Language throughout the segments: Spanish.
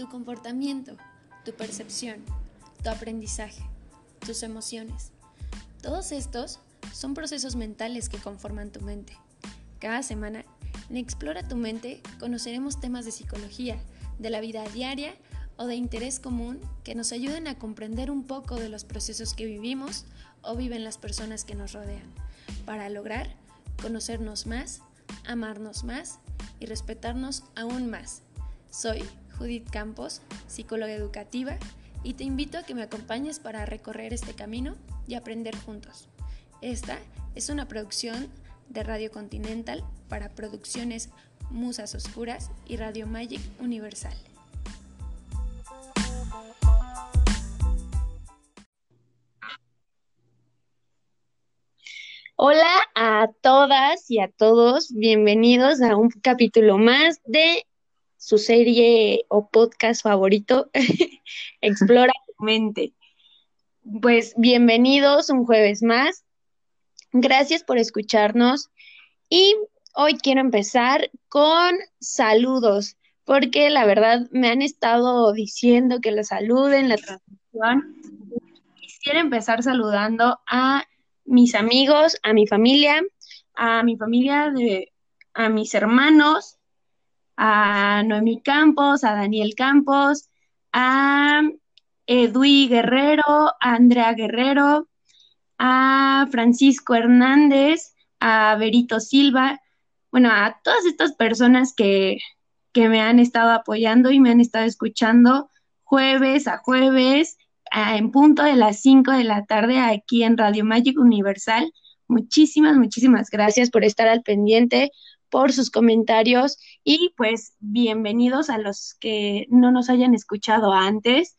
tu comportamiento, tu percepción, tu aprendizaje, tus emociones. Todos estos son procesos mentales que conforman tu mente. Cada semana, en Explora tu mente, conoceremos temas de psicología, de la vida diaria o de interés común que nos ayuden a comprender un poco de los procesos que vivimos o viven las personas que nos rodean, para lograr conocernos más, amarnos más y respetarnos aún más. Soy Judith Campos, psicóloga educativa, y te invito a que me acompañes para recorrer este camino y aprender juntos. Esta es una producción de Radio Continental para producciones Musas Oscuras y Radio Magic Universal. Hola a todas y a todos, bienvenidos a un capítulo más de su serie o podcast favorito, Explora tu mente. Pues bienvenidos un jueves más. Gracias por escucharnos y hoy quiero empezar con saludos, porque la verdad me han estado diciendo que los saluden la transmisión. Quisiera empezar saludando a mis amigos, a mi familia, a mi familia de, a mis hermanos, a Noemí Campos, a Daniel Campos, a Edui Guerrero, a Andrea Guerrero, a Francisco Hernández, a Berito Silva, bueno, a todas estas personas que, que me han estado apoyando y me han estado escuchando jueves a jueves en punto de las 5 de la tarde aquí en Radio Magic Universal. Muchísimas, muchísimas gracias por estar al pendiente, por sus comentarios y pues bienvenidos a los que no nos hayan escuchado antes.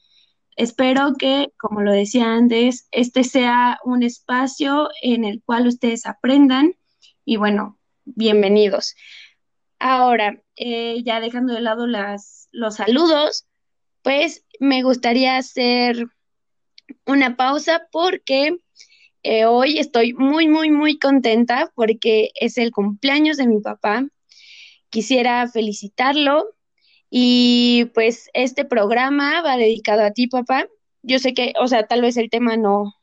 Espero que, como lo decía antes, este sea un espacio en el cual ustedes aprendan y bueno, bienvenidos. Ahora, eh, ya dejando de lado las, los saludos, pues me gustaría hacer una pausa porque eh, hoy estoy muy, muy, muy contenta porque es el cumpleaños de mi papá. Quisiera felicitarlo y pues este programa va dedicado a ti, papá. Yo sé que, o sea, tal vez el tema no,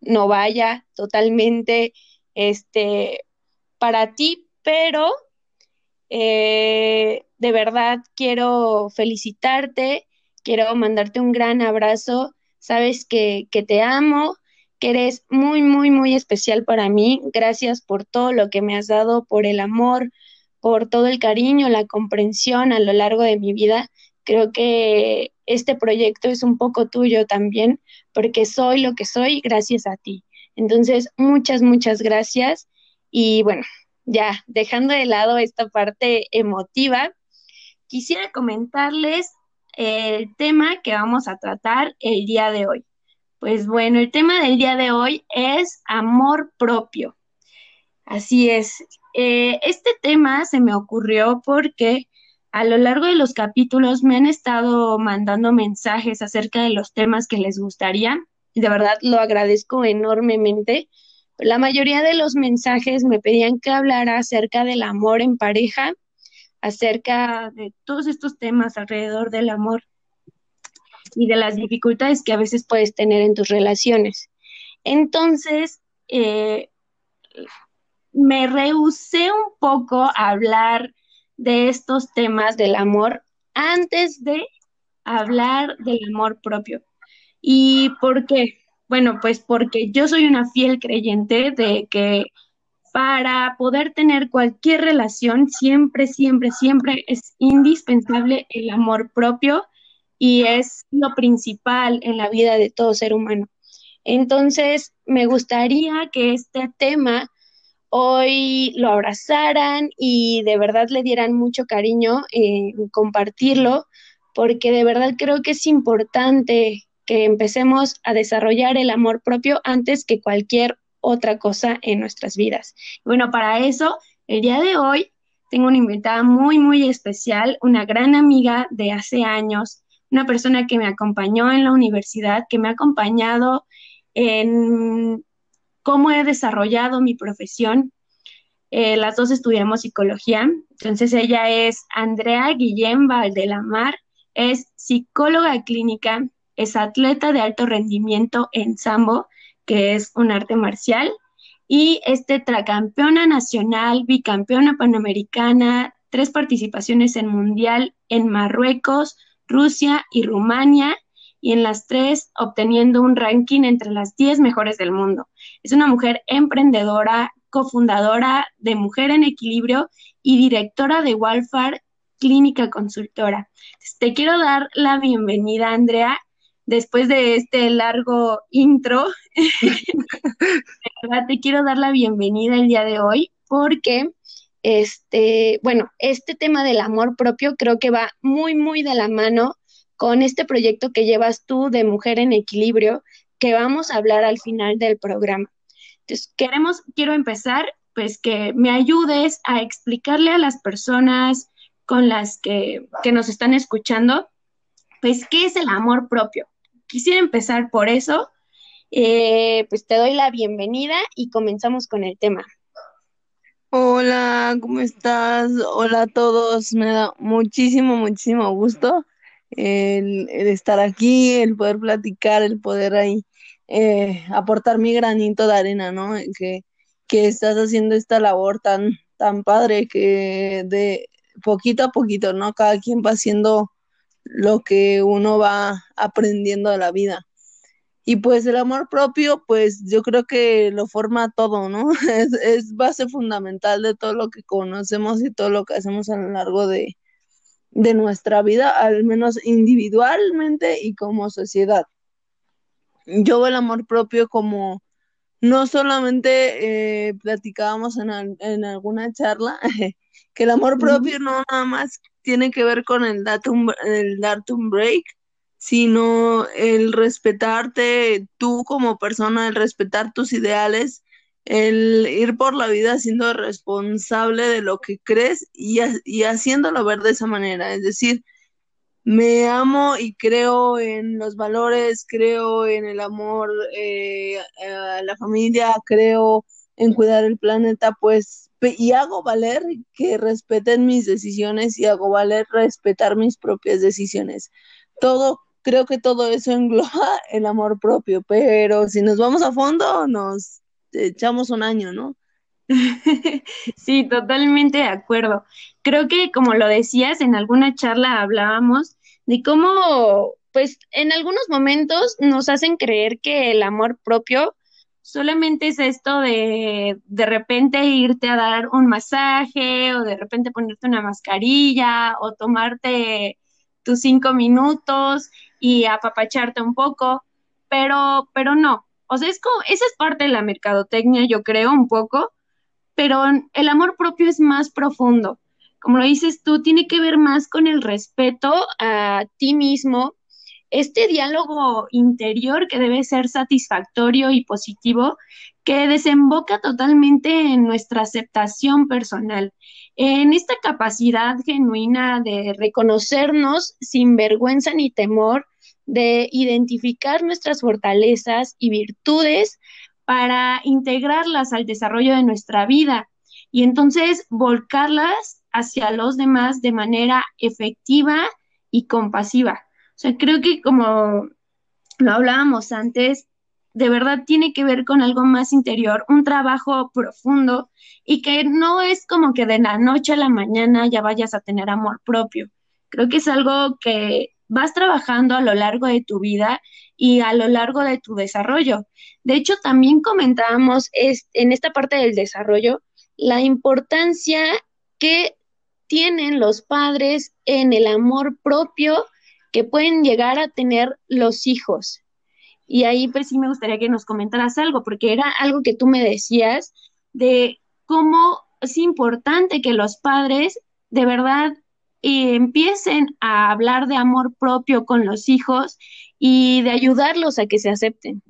no vaya totalmente este, para ti, pero eh, de verdad quiero felicitarte, quiero mandarte un gran abrazo sabes que, que te amo, que eres muy, muy, muy especial para mí. Gracias por todo lo que me has dado, por el amor, por todo el cariño, la comprensión a lo largo de mi vida. Creo que este proyecto es un poco tuyo también, porque soy lo que soy gracias a ti. Entonces, muchas, muchas gracias. Y bueno, ya dejando de lado esta parte emotiva, quisiera comentarles el tema que vamos a tratar el día de hoy. Pues bueno, el tema del día de hoy es amor propio. Así es. Eh, este tema se me ocurrió porque a lo largo de los capítulos me han estado mandando mensajes acerca de los temas que les gustaría. De verdad lo agradezco enormemente. La mayoría de los mensajes me pedían que hablara acerca del amor en pareja acerca de todos estos temas alrededor del amor y de las dificultades que a veces puedes tener en tus relaciones. Entonces, eh, me rehusé un poco a hablar de estos temas del amor antes de hablar del amor propio. ¿Y por qué? Bueno, pues porque yo soy una fiel creyente de que para poder tener cualquier relación, siempre, siempre, siempre es indispensable el amor propio y es lo principal en la vida de todo ser humano. Entonces, me gustaría que este tema hoy lo abrazaran y de verdad le dieran mucho cariño en compartirlo, porque de verdad creo que es importante que empecemos a desarrollar el amor propio antes que cualquier otra cosa en nuestras vidas. Bueno, para eso, el día de hoy tengo una invitada muy, muy especial, una gran amiga de hace años, una persona que me acompañó en la universidad, que me ha acompañado en cómo he desarrollado mi profesión. Eh, las dos estudiamos psicología, entonces ella es Andrea Guillén Valdelamar, es psicóloga clínica, es atleta de alto rendimiento en sambo, que es un arte marcial, y es tetracampeona nacional, bicampeona panamericana, tres participaciones en mundial en Marruecos, Rusia y Rumania, y en las tres obteniendo un ranking entre las 10 mejores del mundo. Es una mujer emprendedora, cofundadora de Mujer en Equilibrio y directora de Walfar Clínica Consultora. Te quiero dar la bienvenida, Andrea, después de este largo intro. te quiero dar la bienvenida el día de hoy porque este, bueno, este tema del amor propio creo que va muy, muy de la mano con este proyecto que llevas tú de Mujer en Equilibrio, que vamos a hablar al final del programa. Entonces, queremos, quiero empezar, pues que me ayudes a explicarle a las personas con las que, que nos están escuchando, pues, ¿qué es el amor propio? Quisiera empezar por eso. Eh, pues te doy la bienvenida y comenzamos con el tema. Hola, ¿cómo estás? Hola a todos. Me da muchísimo, muchísimo gusto el, estar aquí, el poder platicar, el poder ahí eh, aportar mi granito de arena, ¿no? Que, que estás haciendo esta labor tan, tan padre que de poquito a poquito, ¿no? Cada quien va haciendo lo que uno va aprendiendo de la vida. Y pues el amor propio, pues yo creo que lo forma todo, ¿no? Es, es base fundamental de todo lo que conocemos y todo lo que hacemos a lo largo de, de nuestra vida, al menos individualmente y como sociedad. Yo veo el amor propio como no solamente eh, platicábamos en, en, alguna charla, que el amor propio no nada más tiene que ver con el, datum, el darte un break, sino el respetarte tú como persona, el respetar tus ideales, el ir por la vida siendo responsable de lo que crees y, y haciéndolo ver de esa manera. Es decir, me amo y creo en los valores, creo en el amor eh, a la familia, creo en cuidar el planeta, pues, y hago valer que respeten mis decisiones y hago valer respetar mis propias decisiones. Todo, creo que todo eso engloba el amor propio, pero si nos vamos a fondo, nos echamos un año, ¿no? sí, totalmente de acuerdo. Creo que como lo decías, en alguna charla hablábamos de cómo, pues, en algunos momentos nos hacen creer que el amor propio solamente es esto de de repente irte a dar un masaje o de repente ponerte una mascarilla o tomarte tus cinco minutos y apapacharte un poco, pero, pero no, o sea, es como, esa es parte de la mercadotecnia, yo creo, un poco, pero el amor propio es más profundo. Como lo dices tú, tiene que ver más con el respeto a ti mismo, este diálogo interior que debe ser satisfactorio y positivo, que desemboca totalmente en nuestra aceptación personal, en esta capacidad genuina de reconocernos sin vergüenza ni temor, de identificar nuestras fortalezas y virtudes para integrarlas al desarrollo de nuestra vida y entonces volcarlas hacia los demás de manera efectiva y compasiva. Sea, creo que como lo hablábamos antes, de verdad tiene que ver con algo más interior, un trabajo profundo y que no es como que de la noche a la mañana ya vayas a tener amor propio. Creo que es algo que vas trabajando a lo largo de tu vida y a lo largo de tu desarrollo. De hecho, también comentábamos en esta parte del desarrollo la importancia que tienen los padres en el amor propio que pueden llegar a tener los hijos. Y ahí pues sí me gustaría que nos comentaras algo, porque era algo que tú me decías de cómo es importante que los padres de verdad empiecen a hablar de amor propio con los hijos y de ayudarlos a que se acepten.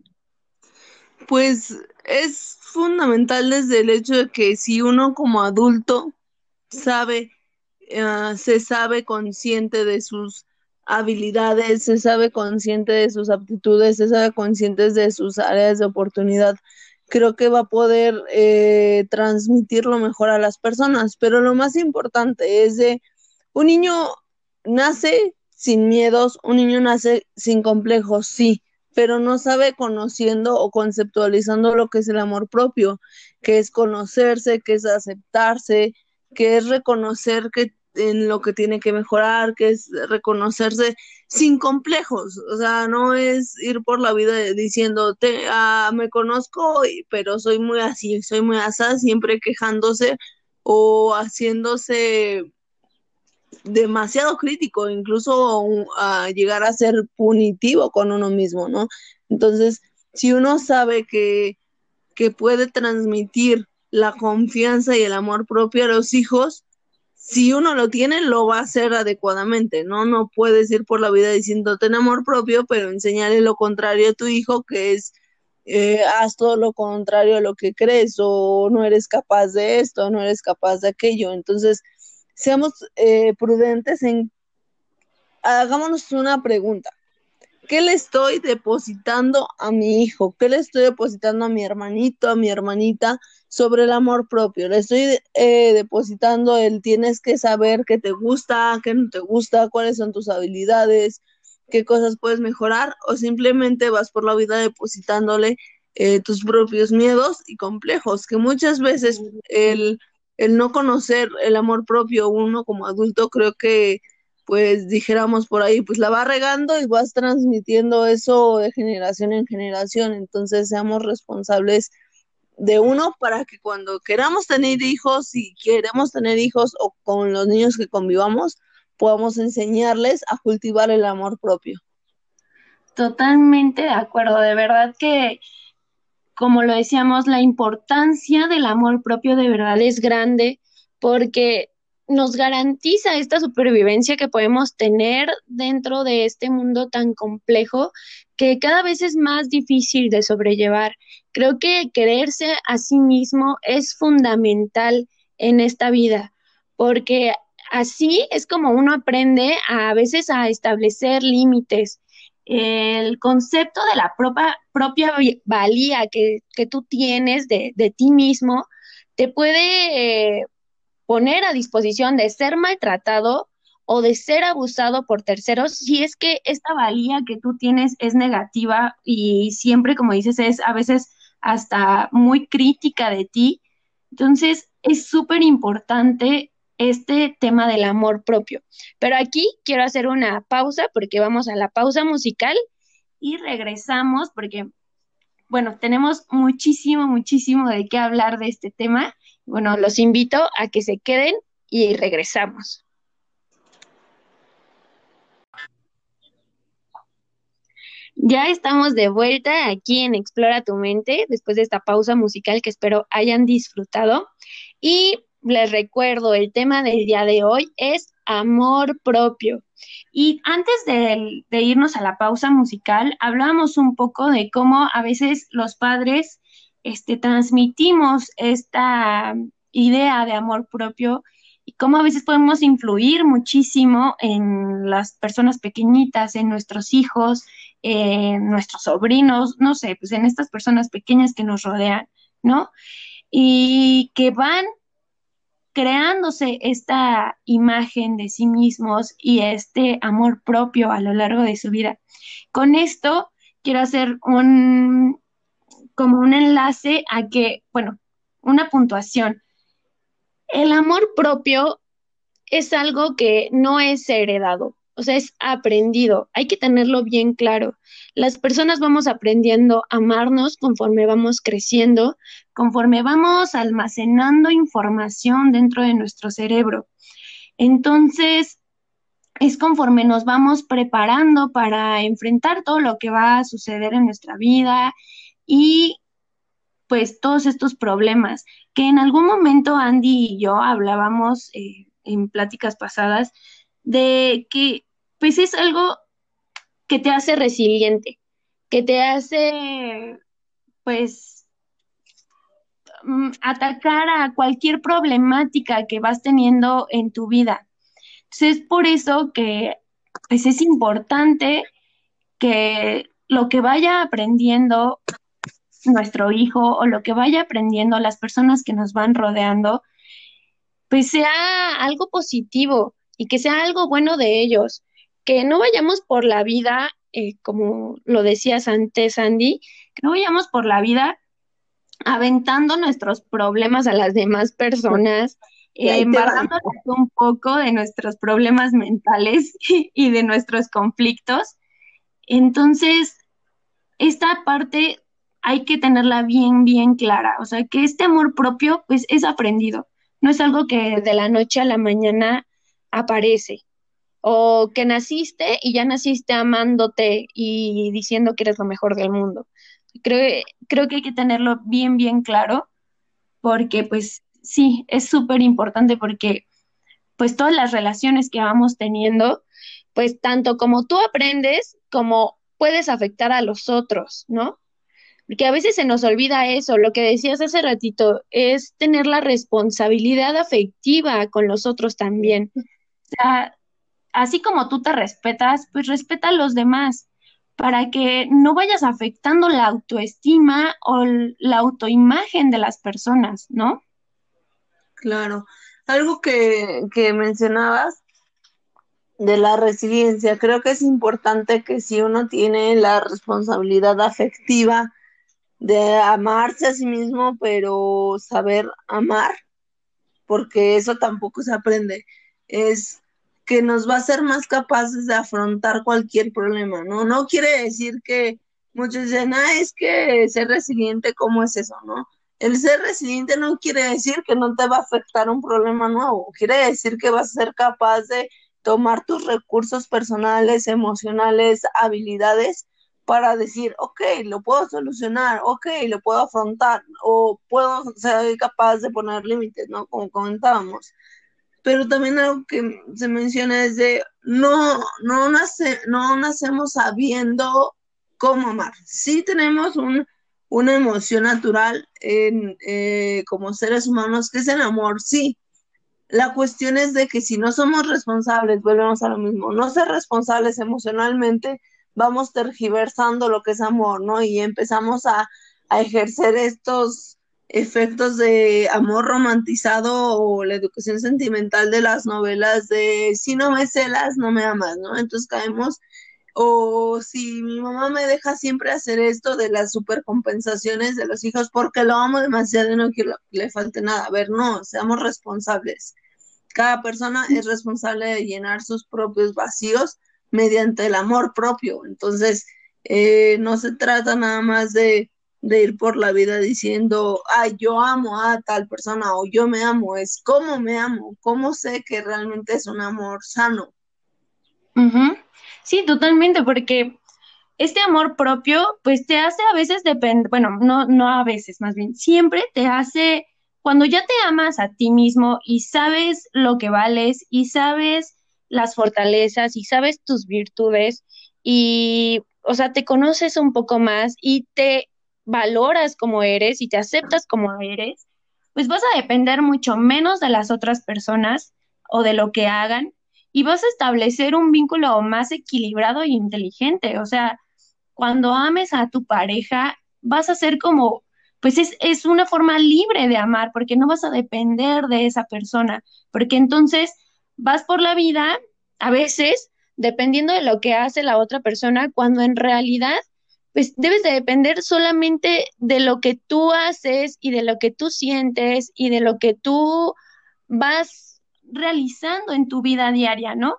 Pues es fundamental desde el hecho de que si uno como adulto sabe, eh, se sabe consciente de sus habilidades, se sabe consciente de sus aptitudes, se sabe consciente de sus áreas de oportunidad, creo que va a poder eh, transmitirlo mejor a las personas. Pero lo más importante es de un niño nace sin miedos, un niño nace sin complejos, sí, pero no sabe conociendo o conceptualizando lo que es el amor propio, que es conocerse, que es aceptarse, que es reconocer que en lo que tiene que mejorar, que es reconocerse sin complejos, o sea, no es ir por la vida diciendo, ah, me conozco, pero soy muy así, soy muy así, siempre quejándose o haciéndose demasiado crítico, incluso a llegar a ser punitivo con uno mismo, ¿no? Entonces, si uno sabe que, que puede transmitir la confianza y el amor propio a los hijos, si uno lo tiene, lo va a hacer adecuadamente, ¿no? No puedes ir por la vida diciendo ten amor propio, pero enseñarle lo contrario a tu hijo, que es eh, haz todo lo contrario a lo que crees, o no eres capaz de esto, no eres capaz de aquello. Entonces, seamos eh, prudentes en, hagámonos una pregunta. ¿Qué le estoy depositando a mi hijo? ¿Qué le estoy depositando a mi hermanito, a mi hermanita sobre el amor propio? Le estoy eh, depositando el tienes que saber qué te gusta, qué no te gusta, cuáles son tus habilidades, qué cosas puedes mejorar o simplemente vas por la vida depositándole eh, tus propios miedos y complejos, que muchas veces el el no conocer el amor propio uno como adulto, creo que pues dijéramos por ahí, pues la va regando y vas transmitiendo eso de generación en generación. Entonces seamos responsables de uno para que cuando queramos tener hijos, si queremos tener hijos o con los niños que convivamos, podamos enseñarles a cultivar el amor propio. Totalmente de acuerdo, de verdad que como lo decíamos, la importancia del amor propio de verdad es grande porque nos garantiza esta supervivencia que podemos tener dentro de este mundo tan complejo que cada vez es más difícil de sobrellevar. Creo que quererse a sí mismo es fundamental en esta vida, porque así es como uno aprende a, veces a establecer límites el concepto de la propia, propia valía que, tú tienes de, ti mismo te puede poner a disposición de ser maltratado o de ser abusado por terceros si es que esta valía que tú tienes es negativa y siempre, como dices, es a veces hasta muy crítica de ti. Entonces, es súper importante este tema del amor propio. Pero aquí quiero hacer una pausa porque vamos a la pausa musical y regresamos porque, bueno, tenemos muchísimo, muchísimo de qué hablar de este tema. Bueno, los invito a que se queden y regresamos. Ya estamos de vuelta aquí en Explora tu mente después de esta pausa musical que espero hayan disfrutado. Y les recuerdo, el tema del día de hoy es amor propio. Y antes de, irnos a la pausa musical, hablábamos un poco de cómo a veces los padres este, transmitimos esta idea de amor propio y cómo a veces podemos influir muchísimo en las personas pequeñitas, en nuestros hijos, en nuestros sobrinos, no sé, pues en estas personas pequeñas que nos rodean, ¿no? Y que van creándose esta imagen de sí mismos y este amor propio a lo largo de su vida. Con esto quiero hacer un como un enlace a que, bueno, una puntuación. El amor propio es algo que no es heredado, o sea, es aprendido. Hay que tenerlo bien claro. Las personas vamos aprendiendo a amarnos conforme vamos creciendo, conforme vamos almacenando información dentro de nuestro cerebro. Entonces, es conforme nos vamos preparando para enfrentar todo lo que va a suceder en nuestra vida y pues todos estos problemas que en algún momento Andy y yo hablábamos eh, en pláticas pasadas de que pues es algo que te hace resiliente, que te hace, pues, mm, atacar a cualquier problemática que vas teniendo en tu vida. Entonces, es por eso que pues, es importante que lo que vaya aprendiendo nuestro hijo o lo que vaya aprendiendo las personas que nos van rodeando, pues sea algo positivo y que sea algo bueno de ellos, que no vayamos por la vida, eh, como lo decías antes, Andy, que no vayamos por la vida aventando nuestros problemas a las demás personas, eh, embarrándonos un poco de nuestros problemas mentales y de nuestros conflictos. Entonces, esta parte hay que tenerla bien, bien clara. O sea, que este amor propio, pues, es aprendido. No es algo que de la noche a la mañana aparece. O que naciste y ya naciste amándote y diciendo que eres lo mejor del mundo. Creo, creo que hay que tenerlo bien, bien claro, porque pues sí, es súper importante porque pues todas las relaciones que vamos teniendo, pues tanto como tú aprendes, como puedes afectar a los otros, ¿no? Porque a veces se nos olvida eso, lo que decías hace ratito, es tener la responsabilidad afectiva con los otros también. O sea, así como tú te respetas, pues respeta a los demás para que no vayas afectando la autoestima o la autoimagen de las personas, ¿no? Claro. Algo que, que mencionabas de la resiliencia, creo que es importante que si uno tiene la responsabilidad afectiva de amarse a sí mismo, pero saber amar, porque eso tampoco se aprende, es que nos va a hacer más capaces de afrontar cualquier problema, ¿no? No quiere decir que muchos dicen, ah, es que ser resiliente, ¿cómo es eso, no? El ser resiliente no quiere decir que no te va a afectar un problema nuevo, quiere decir que vas a ser capaz de tomar tus recursos personales, emocionales, habilidades para decir, ok, lo puedo solucionar, ok, lo puedo afrontar, o puedo ser capaz de poner límites, ¿no? Como comentábamos pero también algo que se menciona es de no, no, nace, no nacemos sabiendo cómo amar. Sí tenemos una emoción natural eh, como seres humanos, que es el amor, sí. La cuestión es de que si no somos responsables, volvemos a lo mismo, no ser responsables emocionalmente, vamos tergiversando lo que es amor, ¿no? Y empezamos a, a ejercer estos efectos de amor romantizado o la educación sentimental de las novelas de si no me celas, no me amas, ¿no? Entonces caemos, o si mi mamá me deja siempre hacer esto de las supercompensaciones de los hijos porque lo amo demasiado y no quiero que le falte nada. A ver, no, seamos responsables. Cada persona es responsable de llenar sus propios vacíos mediante el amor propio. Entonces, eh, no se trata nada más de de ir por la vida diciendo, ay, yo amo a tal persona o yo me amo, es cómo me amo, cómo sé que realmente es un amor sano. Sí, totalmente, porque este amor propio, pues te hace a veces depender, bueno, no, no a veces, más bien, siempre te hace, cuando ya te amas a ti mismo y sabes lo que vales y sabes las fortalezas y sabes tus virtudes y, o sea, te conoces un poco más y te valoras como eres y te aceptas como eres, pues vas a depender mucho menos de las otras personas o de lo que hagan y vas a establecer un vínculo más equilibrado e inteligente. O sea, cuando ames a tu pareja, vas a ser como, pues es, es una forma libre de amar, porque no vas a depender de esa persona, porque entonces vas por la vida, a veces, dependiendo de lo que hace la otra persona, cuando en realidad pues debes de depender solamente de lo que tú haces y de lo que tú sientes y de lo que tú vas realizando en tu vida diaria, ¿no?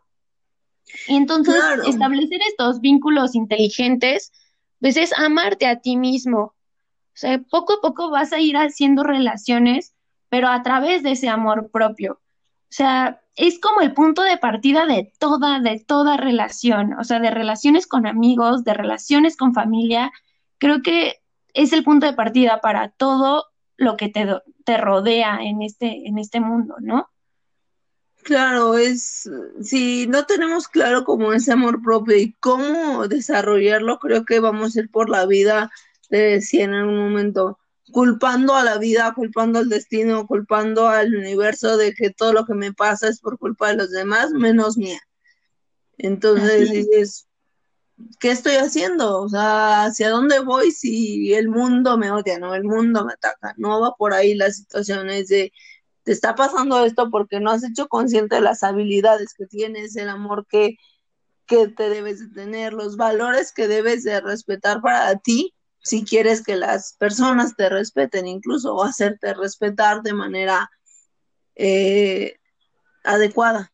Y entonces establecer estos vínculos inteligentes, pues es amarte a ti mismo. O sea, poco a poco vas a ir haciendo relaciones, pero a través de ese amor propio. O sea, es como el punto de partida de toda, de toda relación, o sea, de relaciones con amigos, de relaciones con familia. Creo que es el punto de partida para todo lo que te, te rodea en este, en este mundo, ¿no? Claro, es, si no tenemos claro cómo ese amor propio y cómo desarrollarlo, creo que vamos a ir por la vida, de si en algún momento, culpando a la vida, culpando al destino, culpando al universo de que todo lo que me pasa es por culpa de los demás, menos mía. Entonces dices, ¿qué estoy haciendo? O sea, ¿hacia dónde voy si el mundo me odia, no? El mundo me ataca. No va por ahí las situaciones de, te está pasando esto porque no has hecho consciente de las habilidades que tienes, el amor que, que te debes de tener, los valores que debes de respetar para ti, si quieres que las personas te respeten, incluso o hacerte respetar de manera eh, adecuada.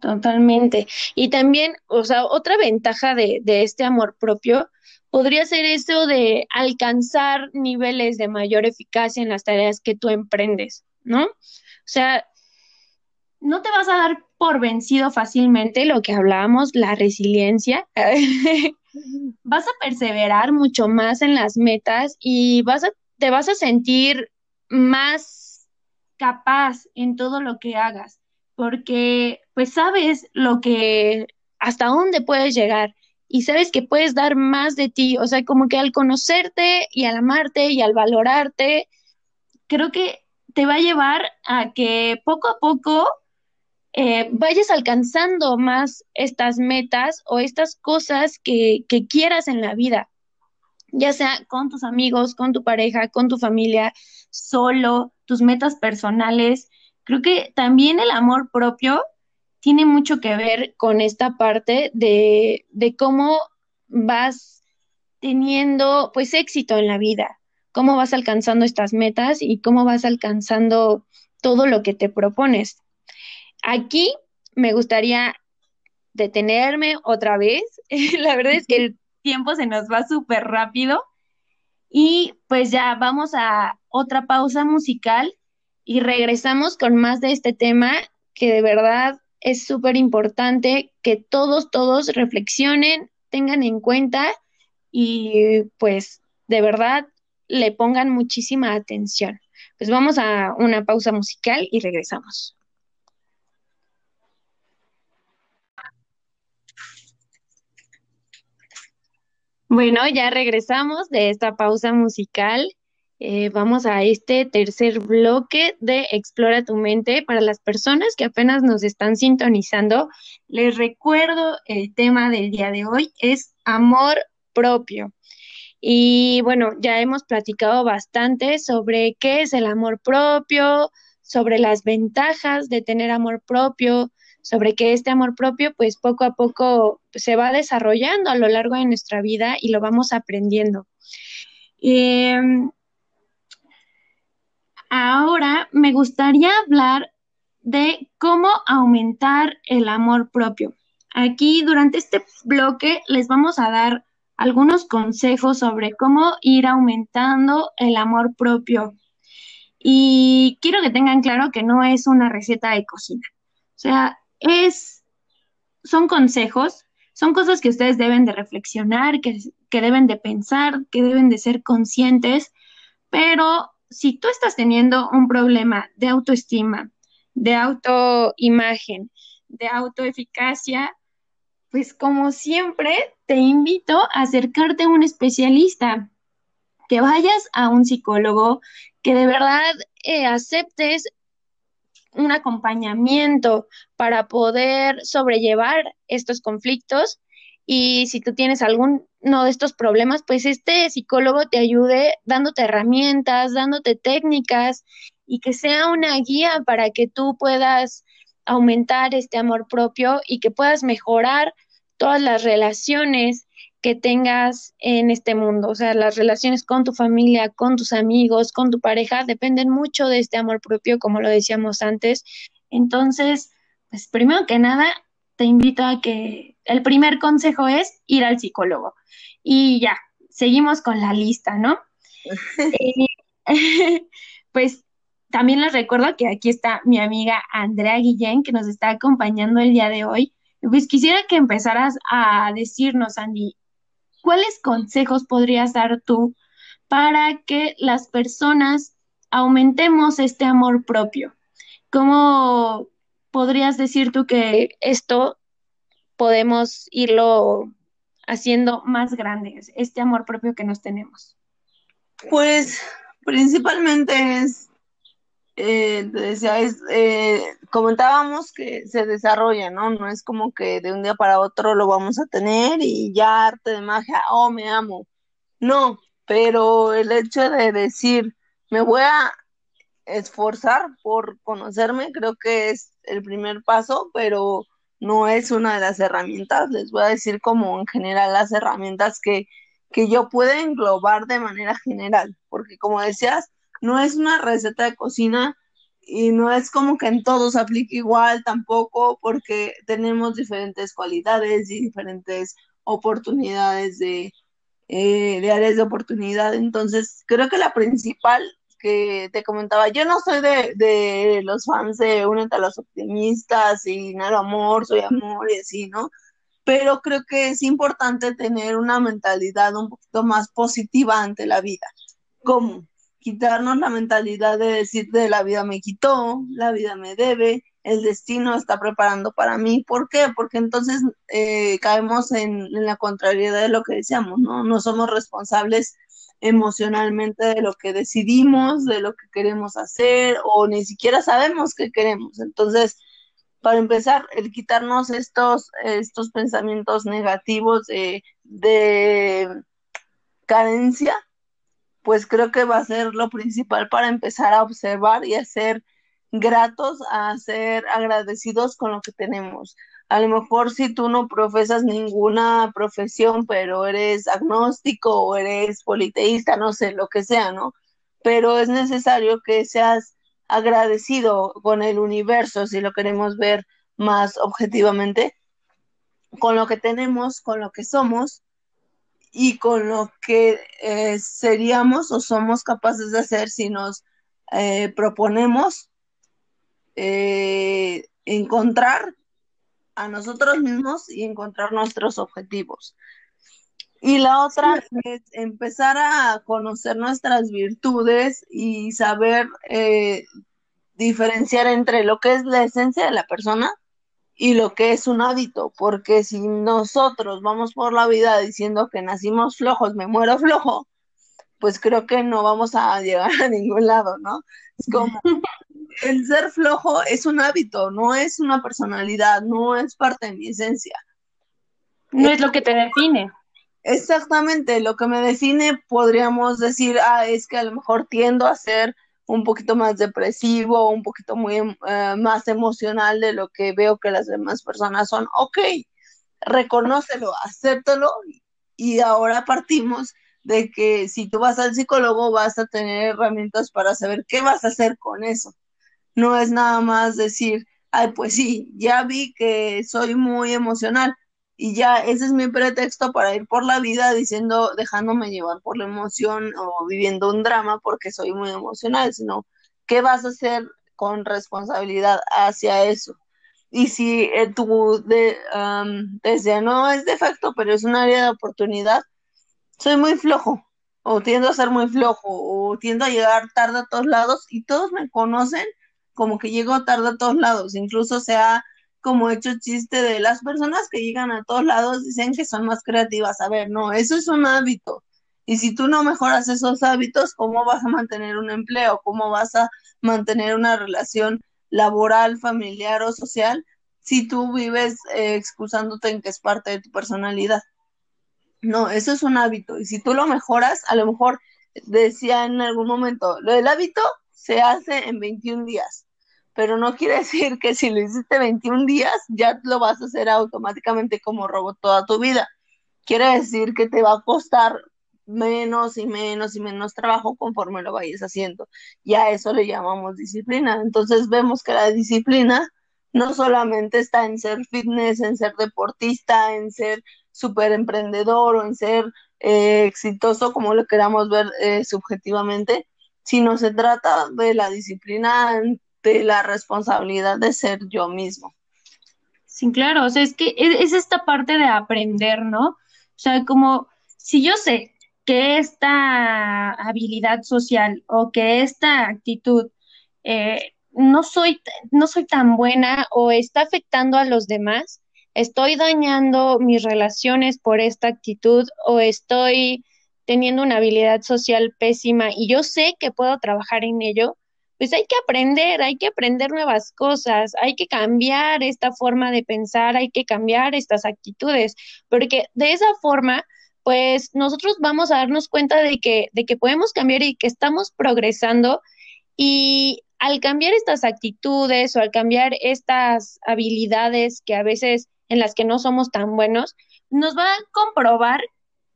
Totalmente. Y también, o sea, otra ventaja de, de este amor propio podría ser eso de alcanzar niveles de mayor eficacia en las tareas que tú emprendes, ¿no? O sea, no te vas a dar por vencido fácilmente lo que hablábamos, la resiliencia. vas a perseverar mucho más en las metas y vas a, te vas a sentir más capaz en todo lo que hagas, porque pues sabes lo que, hasta dónde puedes llegar y sabes que puedes dar más de ti, o sea, como que al conocerte y al amarte y al valorarte, creo que te va a llevar a que poco a poco eh, vayas alcanzando más estas metas o estas cosas que, que quieras en la vida, ya sea con tus amigos, con tu pareja, con tu familia, solo, tus metas personales. Creo que también el amor propio tiene mucho que ver con esta parte de, de cómo vas teniendo pues éxito en la vida, cómo vas alcanzando estas metas y cómo vas alcanzando todo lo que te propones. Aquí me gustaría detenerme otra vez. la verdad es que el tiempo se nos va súper rápido. Y pues ya vamos a otra pausa musical y regresamos con más de este tema que de verdad es súper importante que todos, todos reflexionen, tengan en cuenta y pues de verdad le pongan muchísima atención. Pues vamos a una pausa musical y regresamos. Bueno, ya regresamos de esta pausa musical eh, vamos a este tercer bloque de Explora tu mente. Para las personas que apenas nos están sintonizando, les recuerdo el tema del día de hoy es amor propio. Y bueno, ya hemos platicado bastante sobre qué es el amor propio, sobre las ventajas de tener amor propio, sobre que este amor propio pues poco a poco se va desarrollando a lo largo de nuestra vida y lo vamos aprendiendo. Em, Ahora me gustaría hablar de cómo aumentar el amor propio. Aquí durante este bloque les vamos a dar algunos consejos sobre cómo ir aumentando el amor propio. Y quiero que tengan claro que no es una receta de cocina. O sea, son consejos, son cosas que ustedes deben de reflexionar, que, que deben de pensar, que deben de ser conscientes, pero si tú estás teniendo un problema de autoestima, de autoimagen, de autoeficacia, pues como siempre te invito a acercarte a un especialista, que vayas a un psicólogo, que de verdad eh, aceptes un acompañamiento para poder sobrellevar estos conflictos. Y si tú tienes alguno de estos problemas, pues este psicólogo te ayude dándote herramientas, dándote técnicas y que sea una guía para que tú puedas aumentar este amor propio y que puedas mejorar todas las relaciones que tengas en este mundo. O sea, las relaciones con tu familia, con tus amigos, con tu pareja, dependen mucho de este amor propio, como lo decíamos antes. Entonces, pues primero que nada, te invito a que el primer consejo es ir al psicólogo. Y ya, seguimos con la lista, ¿no? Eh, pues también les recuerdo que aquí está mi amiga Andrea Guillén, que nos está acompañando el día de hoy. Pues quisiera que empezaras a decirnos, Andy, ¿cuáles consejos podrías dar tú para que las personas aumentemos este amor propio? ¿Cómo podrías decir tú que esto podemos irlo haciendo más grande, este amor propio que nos tenemos? Pues principalmente es, eh, es, eh, comentábamos que se desarrolla, ¿no? No es como que de un día para otro lo vamos a tener y ya arte de magia, oh, me amo. No, pero el hecho de decir, me voy a esforzar por conocerme, creo que es el primer paso, pero no es una de las herramientas, les voy a decir como en general las herramientas que, que yo puedo englobar de manera general, porque como decías, no es una receta de cocina y no es como que en todos aplique igual tampoco, porque tenemos diferentes cualidades y diferentes oportunidades de, eh, de áreas de oportunidad. Entonces, creo que la principal que te comentaba, yo no soy de, de los fans de Únete a los optimistas y nada amor, soy amor y así, ¿no? Pero creo que es importante tener una mentalidad un poquito más positiva ante la vida. ¿Cómo? Quitarnos la mentalidad de decir de la vida me quitó, la vida me debe, el destino está preparando para mí. ¿Por qué? Porque entonces eh, caemos en, la contrariedad de lo que decíamos, ¿no? No somos responsables emocionalmente de lo que decidimos, de lo que queremos hacer o ni siquiera sabemos qué queremos. Entonces, para empezar, el quitarnos estos, estos pensamientos negativos de, de carencia, pues creo que va a ser lo principal para empezar a observar y a ser gratos, a ser agradecidos con lo que tenemos a lo mejor si tú no profesas ninguna profesión, pero eres agnóstico o eres politeísta, no sé, lo que sea, ¿no? Pero es necesario que seas agradecido con el universo, si lo queremos ver más objetivamente, con lo que tenemos, con lo que somos y con lo que eh, seríamos o somos capaces de hacer si nos eh, proponemos eh, encontrar a nosotros mismos y encontrar nuestros objetivos. Y la otra es empezar a conocer nuestras virtudes y saber diferenciar entre lo que es la esencia de la persona y lo que es un hábito, porque si nosotros vamos por la vida diciendo que nacimos flojos, me muero flojo, pues creo que no vamos a llegar a ningún lado, ¿no? Es como, el ser flojo es un hábito, no es una personalidad, no es parte de mi esencia. No es lo que te define. Exactamente, lo que me define podríamos decir, ah, es que a lo mejor tiendo a ser un poquito más depresivo, un poquito muy eh, más emocional de lo que veo que las demás personas son. Ok, reconócelo, acéptalo y ahora partimos de que si tú vas al psicólogo vas a tener herramientas para saber qué vas a hacer con eso no es nada más decir, ay, pues sí, ya vi que soy muy emocional y ya ese es mi pretexto para ir por la vida diciendo, dejándome llevar por la emoción o viviendo un drama porque soy muy emocional, sino, ¿qué vas a hacer con responsabilidad hacia eso? Y si eh, tu de, desea no es defecto, pero es un área de oportunidad, soy muy flojo, o tiendo a ser muy flojo, o tiendo a llegar tarde a todos lados y todos me conocen como que llego tarde a todos lados, incluso se ha como hecho chiste de las personas que llegan a todos lados dicen que son más creativas. A ver, no, eso es un hábito. Y si tú no mejoras esos hábitos, ¿cómo vas a mantener un empleo? ¿Cómo vas a mantener una relación laboral, familiar o social si tú vives eh, excusándote en que es parte de tu personalidad? No, eso es un hábito. Y si tú lo mejoras, a lo mejor decía en algún momento, lo del hábito se hace en 21 días, pero no quiere decir que si lo hiciste 21 días ya lo vas a hacer automáticamente como robot toda tu vida. Quiere decir que te va a costar menos y menos y menos trabajo conforme lo vayas haciendo. Y a eso le llamamos disciplina. Entonces vemos que la disciplina no solamente está en ser fitness, en ser deportista, en ser súper emprendedor o en ser eh, exitoso, como lo queramos ver eh, subjetivamente, sino se trata de la disciplina, de la responsabilidad de ser yo mismo. Sí, claro, o sea, es que e, es esta parte de aprender, ¿no? O sea, como si yo sé que esta habilidad social o que esta actitud eh, no, soy, no soy tan buena o está afectando a los demás, estoy dañando mis relaciones por esta actitud o estoy teniendo una habilidad social pésima y yo sé que puedo trabajar en ello, pues hay que aprender, hay que aprender nuevas cosas, hay que cambiar esta forma de pensar, hay que cambiar estas actitudes, porque de esa forma, pues nosotros vamos a darnos cuenta de que, de que podemos cambiar y que estamos progresando. Y al cambiar estas actitudes o al cambiar estas habilidades que a veces en las que no somos tan buenos, nos va a comprobar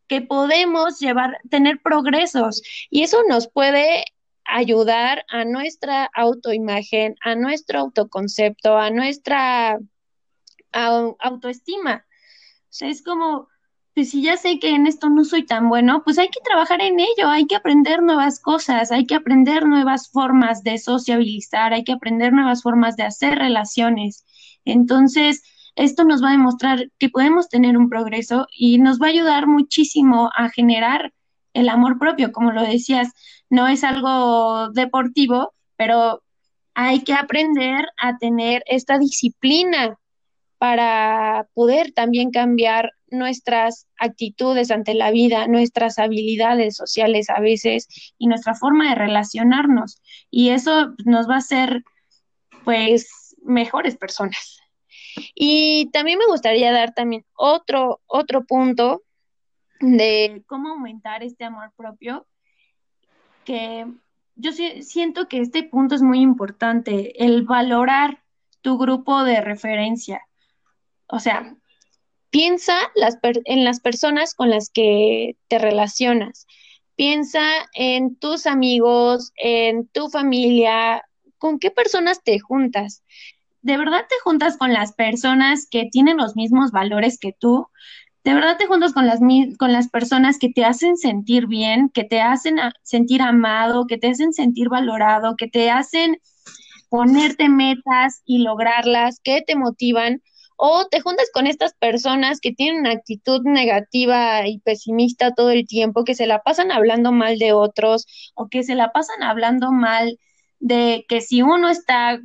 que podemos llevar, tener progresos. Y eso nos puede ayudar a nuestra autoimagen, a nuestro autoconcepto, a nuestra autoestima. O sea, es como, pues si ya sé que en esto no soy tan bueno, pues hay que trabajar en ello, hay que aprender nuevas cosas, hay que aprender nuevas formas de sociabilizar, hay que aprender nuevas formas de hacer relaciones. Entonces, esto nos va a demostrar que podemos tener un progreso y nos va a ayudar muchísimo a generar el amor propio, como lo decías, no es algo deportivo, pero hay que aprender a tener esta disciplina para poder también cambiar nuestras actitudes ante la vida, nuestras habilidades sociales a veces y nuestra forma de relacionarnos. Y eso nos va a hacer, pues, mejores personas. Y también me gustaría dar también otro, otro punto de cómo aumentar este amor propio, que yo siento que este punto es muy importante, el valorar tu grupo de referencia. O sea, piensa en las personas con las que te relacionas. Piensa en tus amigos, en tu familia, con qué personas te juntas. ¿De verdad te juntas con las personas que tienen los mismos valores que tú? ¿De verdad te juntas con las, con las personas que te hacen sentir bien, que te hacen sentir amado, que te hacen sentir valorado, que te hacen ponerte metas y lograrlas, que te motivan? o te juntas con estas personas que tienen una actitud negativa y pesimista todo el tiempo, que se la pasan hablando mal de otros o que se la pasan hablando mal de que si uno está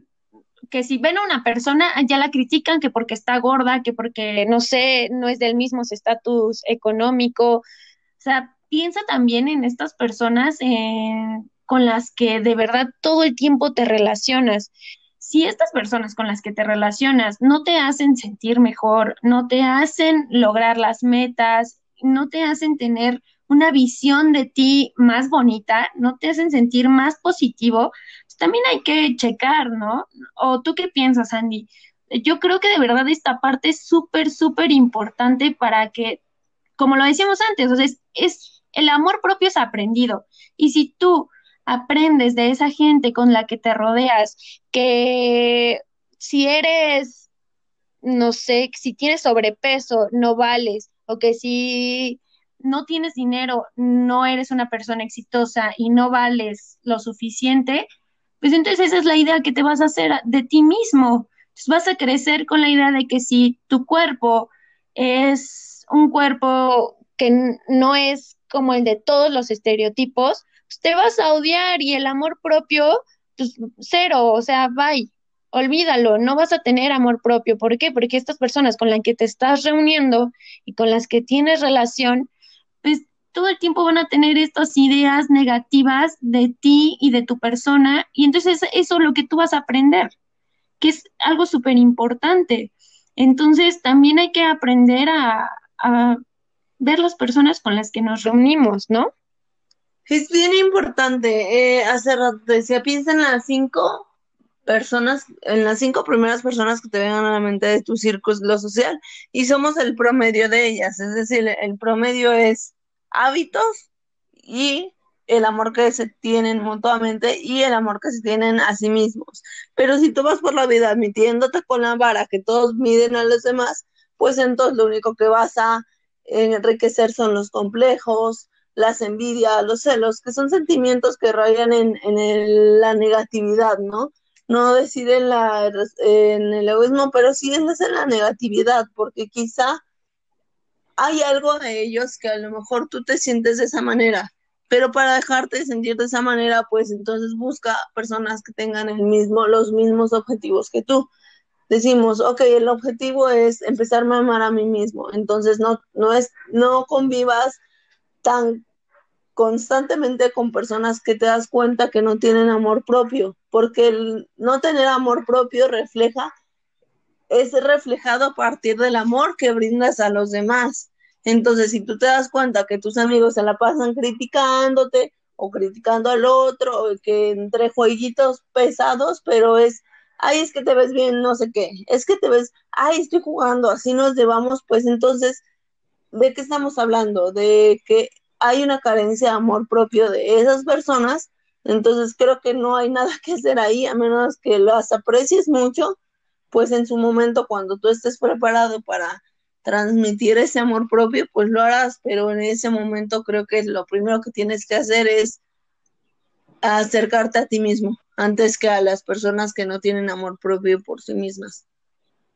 que si ven a una persona ya la critican que porque está gorda, que porque no sé, no es del mismo estatus económico. O sea, piensa también en estas personas eh, con las que de verdad todo el tiempo te relacionas si estas personas con las que te relacionas no te hacen sentir mejor, no te hacen lograr las metas, no te hacen tener una visión de ti más bonita, no te hacen sentir más positivo, también hay que checar, ¿no? ¿O tú qué piensas, Andy? Yo creo que de verdad esta parte es súper, súper importante para que, como lo decíamos antes, o sea, es, es el amor propio es aprendido. Y si tú aprendes de esa gente con la que te rodeas, que si eres, no sé, si tienes sobrepeso, no vales, o que si no tienes dinero, no eres una persona exitosa y no vales lo suficiente, pues entonces esa es la idea que te vas a hacer de ti mismo. vas a crecer con la idea de que si tu cuerpo es un cuerpo que no es como el de todos los estereotipos, pues, te vas a odiar y el amor propio, pues cero, o sea, bye, olvídalo, no vas a tener amor propio. ¿Por qué? Porque estas personas con las que te estás reuniendo y con las que tienes relación, todo el tiempo van a tener estas ideas negativas de ti y de tu persona y entonces eso es lo que tú vas a aprender, que es algo súper importante. Entonces también hay que aprender a, a ver las personas con las que nos reunimos, ¿no? Es bien importante. Eh, hace rato decía, piensa en las cinco personas, en las cinco primeras personas que te vengan a la mente de tu círculo social y somos el promedio de ellas. Es decir, el promedio es hábitos y el amor que se tienen mutuamente y el amor que se tienen a sí mismos. Pero si tú vas por la vida admitiéndote con la vara que todos miden a los demás, pues entonces lo único que vas a enriquecer son los complejos, las envidias, los celos, que son sentimientos que rayan en, la negatividad, ¿no? No deciden la, en el egoísmo, pero sí en la negatividad, porque quizá hay algo de ellos que a lo mejor tú te sientes de esa manera, pero para dejarte sentir de esa manera, pues entonces busca personas que tengan el mismo, los mismos objetivos que tú. Decimos, ok, el objetivo es empezarme a amar a mí mismo, entonces no, no es, no convivas tan constantemente con personas que te das cuenta que no tienen amor propio, porque el no tener amor propio refleja, es reflejado a partir del amor que brindas a los demás. Entonces, si tú te das cuenta que tus amigos se la pasan criticándote o criticando al otro, o que entre jueguitos pesados, pero es, ay, es que te ves bien, no sé qué, es que te ves, ay, estoy jugando, así nos llevamos, pues entonces, ¿de qué estamos hablando? De que hay una carencia de amor propio de esas personas, entonces creo que no hay nada que hacer ahí, a menos que las aprecies mucho, pues en su momento cuando tú estés preparado para transmitir ese amor propio, pues lo harás, pero en ese momento creo que lo primero que tienes que hacer es acercarte a ti mismo antes que a las personas que no tienen amor propio por sí mismas.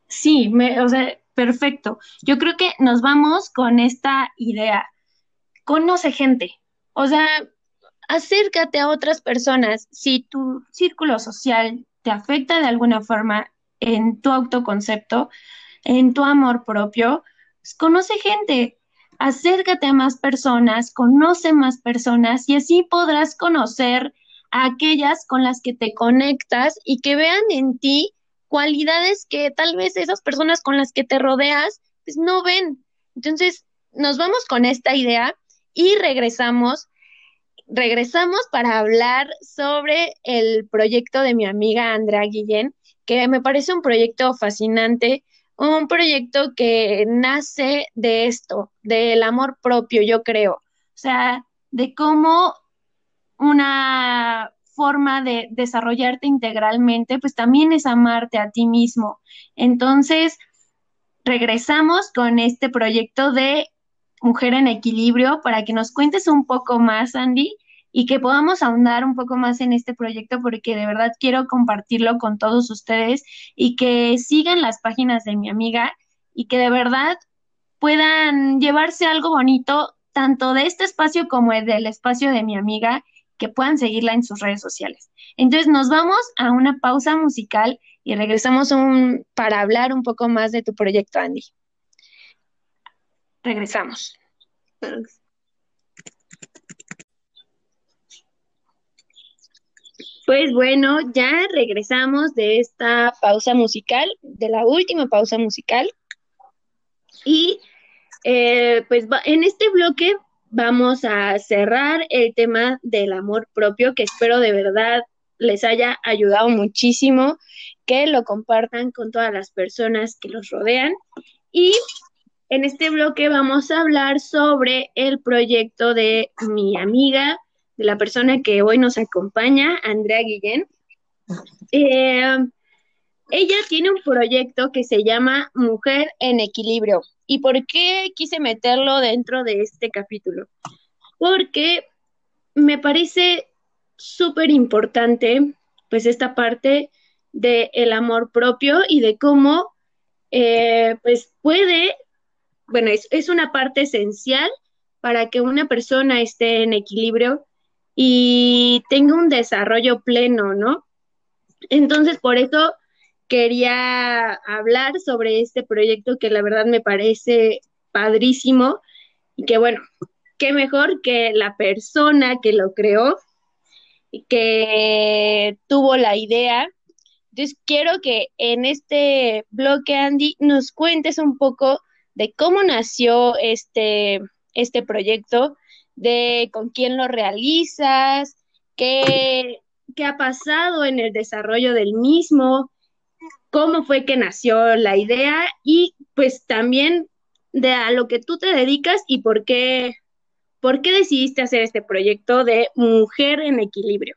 Sí, me, o sea, perfecto. Yo creo que nos vamos con esta idea. Conoce gente, o sea, acércate a otras personas. Si tu círculo social te afecta de alguna forma en tu autoconcepto, en tu amor propio, pues, conoce gente, acércate a más personas, conoce más personas y así podrás conocer a aquellas con las que te conectas y que vean en ti cualidades que tal vez esas personas con las que te rodeas pues no ven. Entonces, nos vamos con esta idea y regresamos regresamos para hablar sobre el proyecto de mi amiga Andrea Guillén, que me parece un proyecto fascinante un proyecto que nace de esto, del amor propio, yo creo. O sea, de cómo una forma de desarrollarte integralmente, pues también es amarte a ti mismo. Entonces, regresamos con este proyecto de Mujer en Equilibrio para que nos cuentes un poco más, Andy, y que podamos ahondar un poco más en este proyecto porque de verdad quiero compartirlo con todos ustedes y que sigan las páginas de mi amiga y que de verdad puedan llevarse algo bonito tanto de este espacio como del espacio de mi amiga, que puedan seguirla en sus redes sociales. Entonces nos vamos a una pausa musical y regresamos un, para hablar un poco más de tu proyecto, Andy. Regresamos. Pues bueno, ya regresamos de esta pausa musical, de la última pausa musical. Y eh, pues en este bloque vamos a cerrar el tema del amor propio, que espero de verdad les haya ayudado muchísimo, que lo compartan con todas las personas que los rodean. Y en este bloque vamos a hablar sobre el proyecto de mi amiga de la persona que hoy nos acompaña, Andrea Guillén. Eh, ella tiene un proyecto que se llama Mujer en Equilibrio. ¿Y por qué quise meterlo dentro de este capítulo? Porque me parece súper importante, pues, esta parte del amor propio y de cómo, eh, pues, puede, bueno, es, es una parte esencial para que una persona esté en equilibrio y tenga un desarrollo pleno, ¿no? Entonces, por eso quería hablar sobre este proyecto que la verdad me parece padrísimo y que bueno, qué mejor que la persona que lo creó y que tuvo la idea. Entonces, quiero que en este bloque, Andy, nos cuentes un poco de cómo nació este, este proyecto, de con quién lo realizas, qué, qué ha pasado en el desarrollo del mismo, cómo fue que nació la idea y pues también de a lo que tú te dedicas y por qué, por qué decidiste hacer este proyecto de Mujer en Equilibrio.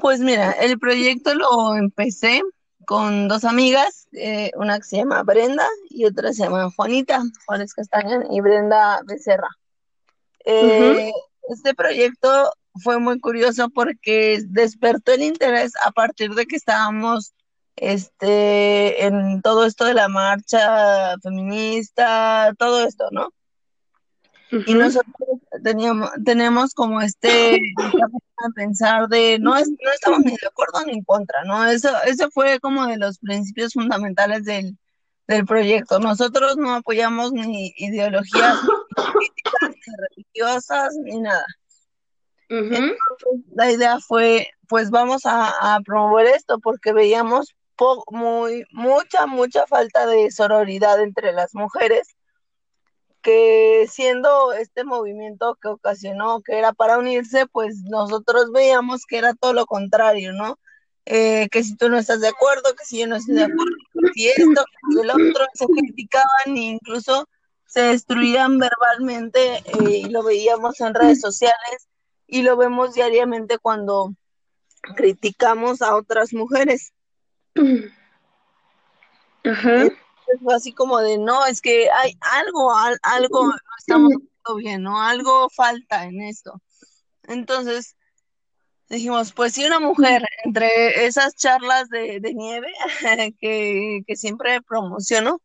Pues mira, el proyecto lo empecé con dos amigas, eh, una que se llama Brenda y otra se llama Juanita, Juárez Castaña y Brenda Becerra. Eh, este proyecto fue muy curioso porque despertó el interés a partir de que estábamos este, en todo esto de la marcha feminista, todo esto, ¿no? Y nosotros teníamos, tenemos como este pensar de no, es, no estamos ni de acuerdo ni en contra, ¿no? Eso, eso fue como de los principios fundamentales del, del proyecto. Nosotros no apoyamos ni ideologías ni religiosas, ni nada. la idea fue, pues vamos a, promover esto porque veíamos muy, mucha, mucha falta de sororidad entre las mujeres que siendo este movimiento que ocasionó que era para unirse, pues nosotros veíamos que era todo lo contrario, ¿no? Eh, que si tú no estás de acuerdo, que si yo no estoy de acuerdo, que si esto, que si el otro, se criticaban e incluso se destruían verbalmente eh, y lo veíamos en redes sociales y lo vemos diariamente cuando criticamos a otras mujeres. Ajá. así como de, no, es que hay algo, algo no estamos haciendo bien, ¿no? Algo falta en esto. Entonces, dijimos, pues si una mujer entre esas charlas de, nieve que, que, siempre promociono,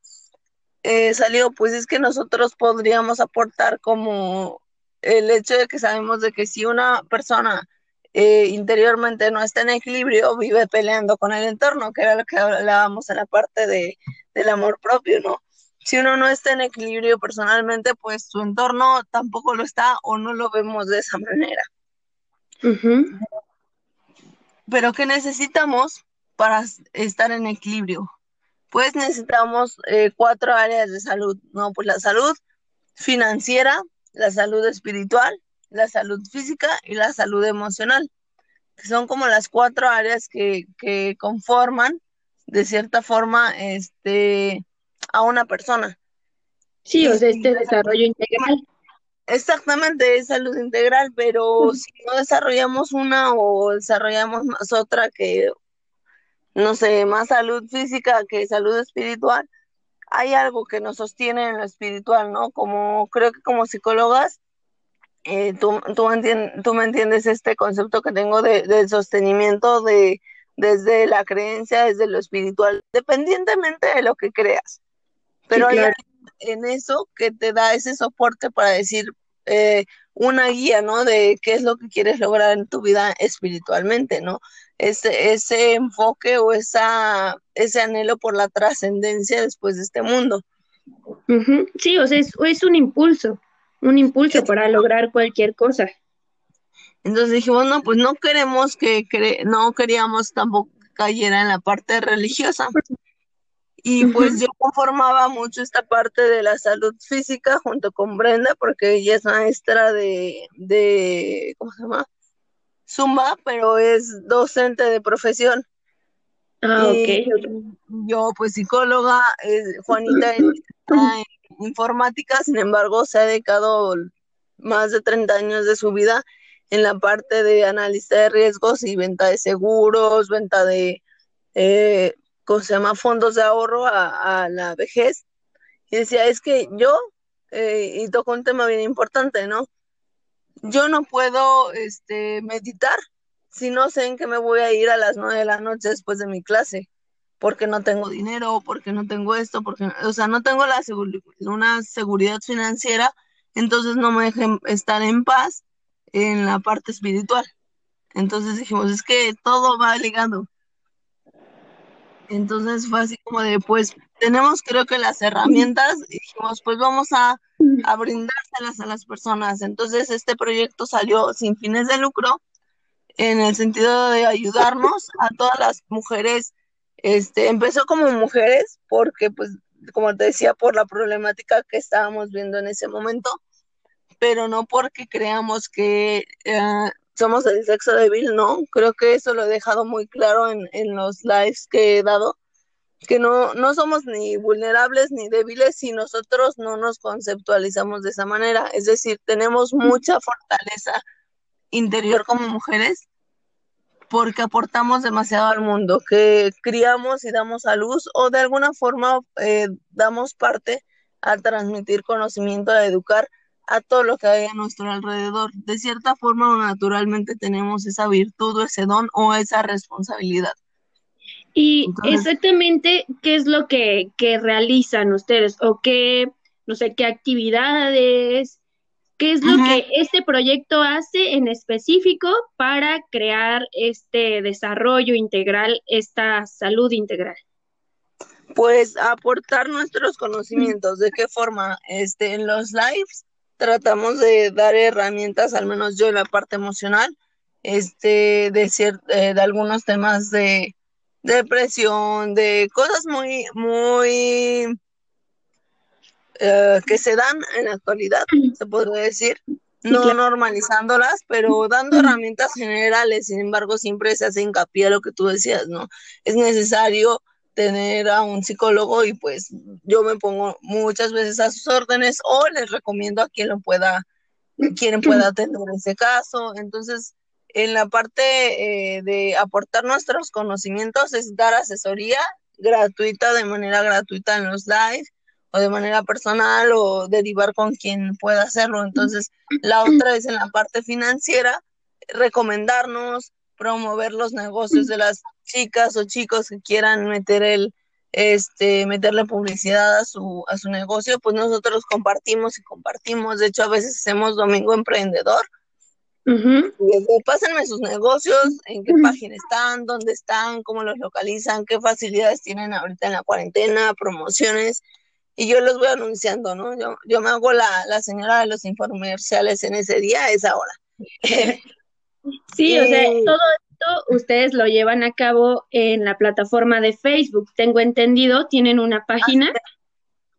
eh, salió, pues es que nosotros podríamos aportar como el hecho de que sabemos de que si una persona eh, interiormente no está en equilibrio, vive peleando con el entorno, que era lo que hablábamos en la parte de, del amor propio, ¿no? Si uno no está en equilibrio personalmente, pues su entorno tampoco lo está o no lo vemos de esa manera. Pero ¿qué necesitamos para estar en equilibrio? Pues necesitamos eh, cuatro áreas de salud, ¿no? Pues la salud financiera, la salud espiritual, la salud física y la salud emocional, que son como las cuatro áreas que, que conforman de cierta forma este, a una persona. Sí, o sea, este desarrollo integral. Exactamente, es salud integral, pero si no desarrollamos una o desarrollamos más otra que, no sé, más salud física que salud espiritual, hay algo que nos sostiene en lo espiritual, ¿no? Como creo que como psicólogas eh, tú, tú, me entiendes este concepto que tengo de, del sostenimiento de, desde la creencia, desde lo espiritual, dependientemente de lo que creas. Pero hay en eso que te da ese soporte para decir eh, una guía, ¿no? De qué es lo que quieres lograr en tu vida espiritualmente, ¿no? Ese, ese enfoque o esa, ese anhelo por la trascendencia después de este mundo. Sí, o sea, es, es un impulso un impulso para lograr cualquier cosa. Entonces dijimos, no, pues no queremos que, no queríamos tampoco que cayera en la parte religiosa. Y pues yo conformaba mucho esta parte de la salud física junto con Brenda, porque ella es maestra de, de ¿cómo se llama? Zumba, pero es docente de profesión. Ah, ok. Yo, pues psicóloga, Juanita está en informática, sin embargo, se ha dedicado más de 30 años de su vida en la parte de analista de riesgos y venta de seguros, venta de, eh, ¿cómo se llama?, fondos de ahorro a, la vejez. Y decía, es que yo, eh, y tocó un tema bien importante, ¿no? Yo no puedo este, meditar si no sé en qué me voy a ir a las nueve de la noche después de mi clase porque no tengo dinero, porque no tengo esto, porque, o sea, no tengo la una seguridad financiera, entonces no me dejen estar en paz en la parte espiritual. Entonces dijimos, es que todo va ligado. Entonces fue así como de, pues tenemos creo que las herramientas dijimos, pues vamos a, a brindárselas a las personas. Entonces este proyecto salió sin fines de lucro en el sentido de ayudarnos a todas las mujeres este, empezó como mujeres porque, pues, como te decía, por la problemática que estábamos viendo en ese momento, pero no porque creamos que eh, somos el sexo débil, no. Creo que eso lo he dejado muy claro en, en los lives que he dado, que no, no somos ni vulnerables ni débiles si nosotros no nos conceptualizamos de esa manera. Es decir, tenemos mucha fortaleza interior como mujeres porque aportamos demasiado al mundo, que criamos y damos a luz o de alguna forma eh, damos parte a transmitir conocimiento, a educar a todo lo que hay a nuestro alrededor. De cierta forma o naturalmente tenemos esa virtud o ese don o esa responsabilidad. Y exactamente qué es lo que, que realizan ustedes o qué, no sé, qué actividades, ¿Qué es lo que este proyecto hace en específico para crear este desarrollo integral, esta salud integral? Pues aportar nuestros conocimientos. ¿De qué forma? Este, en los lives tratamos de dar herramientas, al menos yo en la parte emocional, este, de, eh, de algunos temas de, de depresión, de cosas muy, muy eh, que se dan en la actualidad, se podría decir, no normalizándolas, pero dando herramientas generales. Sin embargo, siempre se hace hincapié a lo que tú decías, ¿no? Es necesario tener a un psicólogo y pues yo me pongo muchas veces a sus órdenes o les recomiendo a quien lo pueda, quien pueda atender ese caso. Entonces, en la parte eh, de aportar nuestros conocimientos es dar asesoría gratuita, de manera gratuita en los live o de manera personal o derivar con quien pueda hacerlo. Entonces, la otra es en la parte financiera, recomendarnos, promover los negocios de las chicas o chicos que quieran meter el este meterle publicidad a su a su negocio, pues nosotros compartimos y compartimos. De hecho, a veces hacemos domingo emprendedor. Pásenme sus negocios, en qué página están, dónde están, cómo los localizan, qué facilidades tienen ahorita en la cuarentena, promociones y yo los voy anunciando, ¿no? Yo, yo me hago la, la señora de los infomerciales en ese día, a esa hora. sí, o sea, todo esto ustedes lo llevan a cabo en la plataforma de Facebook, tengo entendido, tienen una página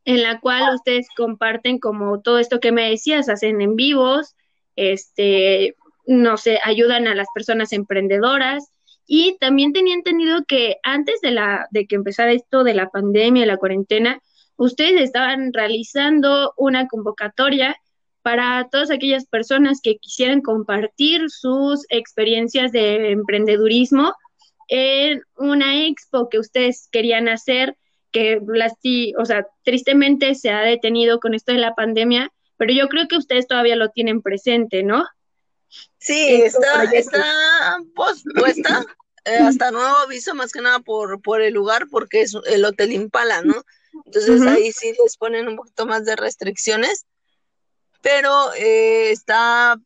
en la cual ustedes comparten como todo esto que me decías, hacen en vivos, este, no sé, ayudan a las personas emprendedoras. Y también tenía entendido que antes de la, de que empezara esto de la pandemia, la cuarentena, ustedes estaban realizando una convocatoria para todas aquellas personas que quisieran compartir sus experiencias de emprendedurismo en una expo que ustedes querían hacer, que o sea, tristemente se ha detenido con esto de la pandemia, pero yo creo que ustedes todavía lo tienen presente, ¿no? Sí, está, está pospuesta eh, hasta nuevo aviso, más que nada por, por el lugar, porque es el Hotel Impala, ¿no? Entonces ahí sí les ponen un poquito más de restricciones, pero eh, está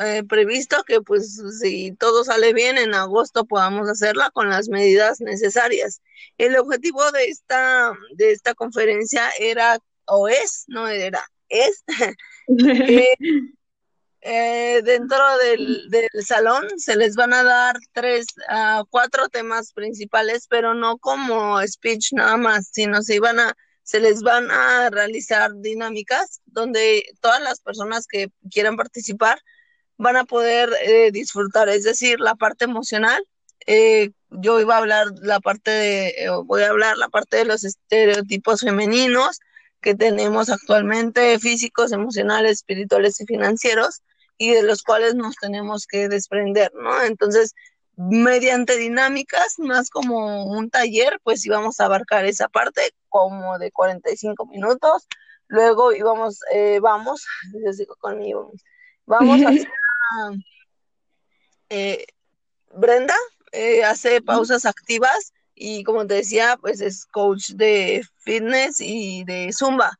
eh, previsto que pues si todo sale bien en agosto podamos hacerla con las medidas necesarias. El objetivo de esta, de esta conferencia era, o es, no era, es eh, dentro del, del, salón se les van a dar tres, a cuatro temas principales, pero no como speech nada más, sino se iban a, se les van a realizar dinámicas donde todas las personas que quieran participar van a poder eh, disfrutar, es decir, la parte emocional. Eh, yo iba a hablar la parte de, eh, voy a hablar la parte de los estereotipos femeninos que tenemos actualmente, físicos, emocionales, espirituales y financieros y de los cuales nos tenemos que desprender, ¿no? Entonces, mediante dinámicas, más como un taller, pues íbamos a abarcar esa parte como de 45 minutos. Luego íbamos, eh, vamos, yo sigo conmigo, vamos a hacer, eh, Brenda eh, hace pausas activas y como te decía, pues es coach de fitness y de zumba.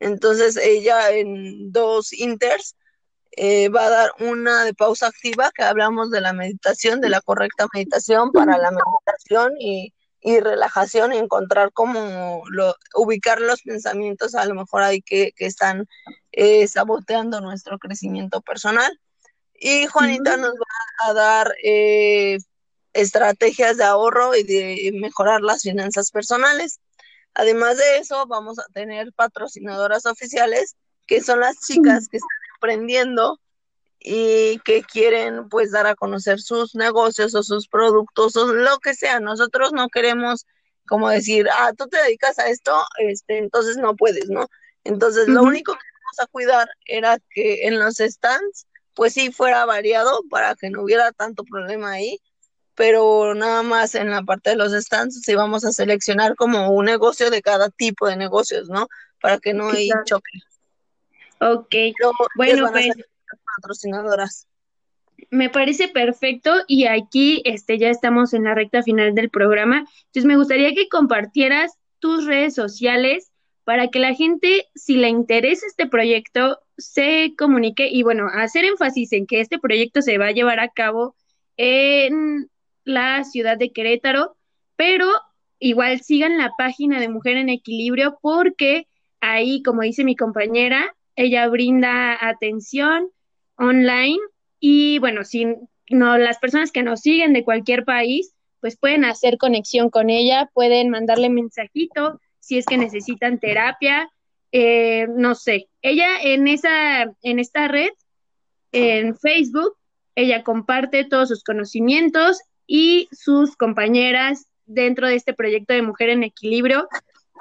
Entonces ella en dos inters eh, va a dar una de pausa activa que hablamos de la meditación, de la correcta meditación para la meditación y, relajación y encontrar cómo lo, ubicar los pensamientos a lo mejor ahí que, están eh, saboteando nuestro crecimiento personal. Y Juanita nos va a dar eh, estrategias de ahorro y de mejorar las finanzas personales. Además de eso, vamos a tener patrocinadoras oficiales, que son las chicas que están aprendiendo y que quieren pues dar a conocer sus negocios o sus productos o lo que sea. Nosotros no queremos como decir, ah, tú te dedicas a esto, este, entonces no puedes, ¿no? Entonces lo único que vamos a cuidar era que en los stands pues sí fuera variado para que no hubiera tanto problema ahí, pero nada más en la parte de los stands sí vamos a seleccionar como un negocio de cada tipo de negocios, ¿no? Para que no haya choque. Ok, bueno, pues patrocinadoras. Me parece perfecto y aquí este, ya estamos en la recta final del programa. Entonces me gustaría que compartieras tus redes sociales para que la gente, si le interesa este proyecto, se comunique y bueno, hacer énfasis en que este proyecto se va a llevar a cabo en la ciudad de Querétaro, pero igual sigan la página de Mujer en Equilibrio porque ahí, como dice mi compañera, ella brinda atención online y bueno, si no, las personas que nos siguen de cualquier país, pues pueden hacer conexión con ella, pueden mandarle mensajito si es que necesitan terapia. eh, no sé, ella en esa, en esta red, en Facebook, ella comparte todos sus conocimientos y sus compañeras dentro de este proyecto de Mujer en Equilibrio,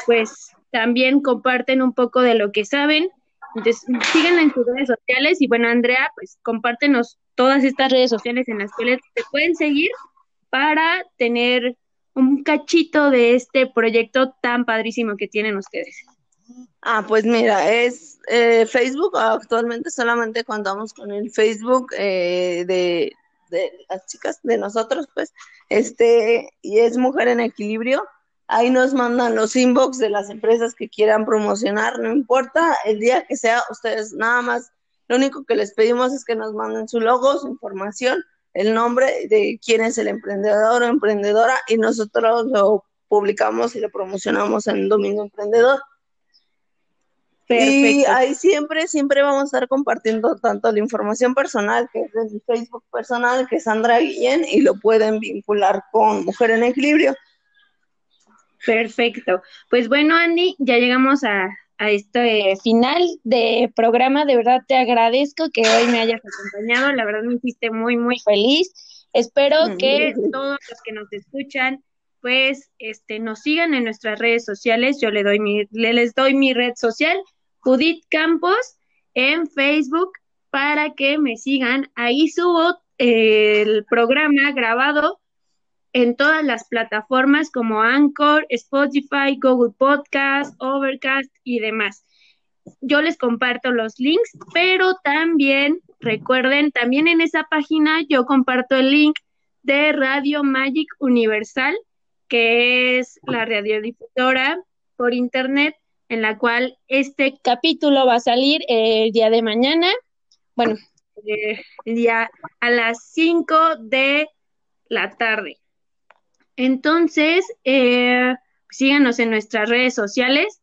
pues también comparten un poco de lo que saben. Entonces, síganla en sus redes sociales y bueno, Andrea, pues compártenos todas estas redes sociales en las cuales te pueden seguir para tener un cachito de este proyecto tan padrísimo que tienen ustedes. Ah, pues mira, es eh, Facebook, actualmente solamente contamos con el Facebook eh, de, de, las chicas, de nosotros, pues, este, y es Mujer en Equilibrio. Ahí nos mandan los inbox de las empresas que quieran promocionar, no importa el día que sea, ustedes nada más, lo único que les pedimos es que nos manden su logo, su información, el nombre de quién es el emprendedor o emprendedora y nosotros lo publicamos y lo promocionamos en Domingo Emprendedor. Y ahí siempre, siempre vamos a estar compartiendo tanto la información personal, que es de mi Facebook personal, que es Sandra Guillén, y lo pueden vincular con Mujer en Equilibrio. Perfecto. Pues bueno, Andy, ya llegamos a, a este final de programa. De verdad te agradezco que hoy me hayas acompañado. La verdad me hiciste muy, muy feliz. Espero que todos los que nos escuchan pues este nos sigan en nuestras redes sociales. Yo le doy mi, les doy mi red social, Judith Campos en Facebook para que me sigan. Ahí subo el programa grabado en todas las plataformas como Anchor, Spotify, Google Podcast, Overcast y demás. Yo les comparto los links, pero también recuerden, también en esa página yo comparto el link de Radio Magic Universal, que es la radiodifusora por internet en la cual este capítulo va a salir el día de mañana, bueno, eh, el día a las 5 de la tarde. Entonces, eh, síganos en nuestras redes sociales.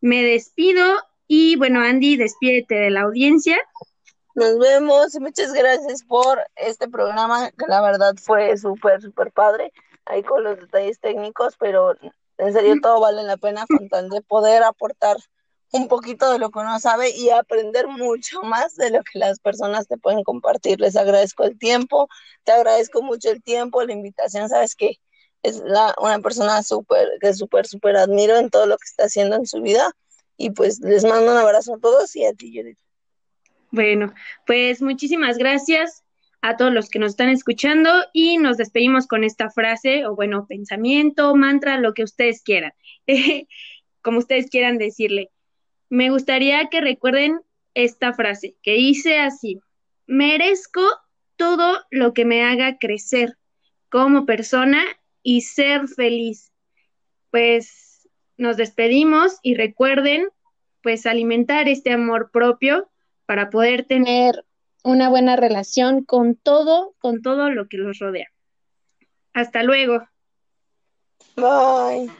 Me despido y bueno, Andy, despídete de la audiencia. Nos vemos muchas gracias por este programa, que la verdad fue súper, súper padre, ahí con los detalles técnicos, pero en serio, todo vale la pena con tal de poder aportar un poquito de lo que uno sabe y aprender mucho más de lo que las personas te pueden compartir. Les agradezco el tiempo, te agradezco mucho el tiempo, la invitación, sabes que es la, una persona súper, que súper, súper admiro en todo lo que está haciendo en su vida y pues les mando un abrazo a todos y a ti, Judith. Bueno, pues muchísimas gracias a todos los que nos están escuchando y nos despedimos con esta frase o bueno, pensamiento, mantra, lo que ustedes quieran, como ustedes quieran decirle. Me gustaría que recuerden esta frase que dice así, merezco todo lo que me haga crecer como persona y ser feliz. Pues nos despedimos y recuerden pues alimentar este amor propio para poder tener una buena relación con todo, con todo lo que los rodea. Hasta luego. Bye.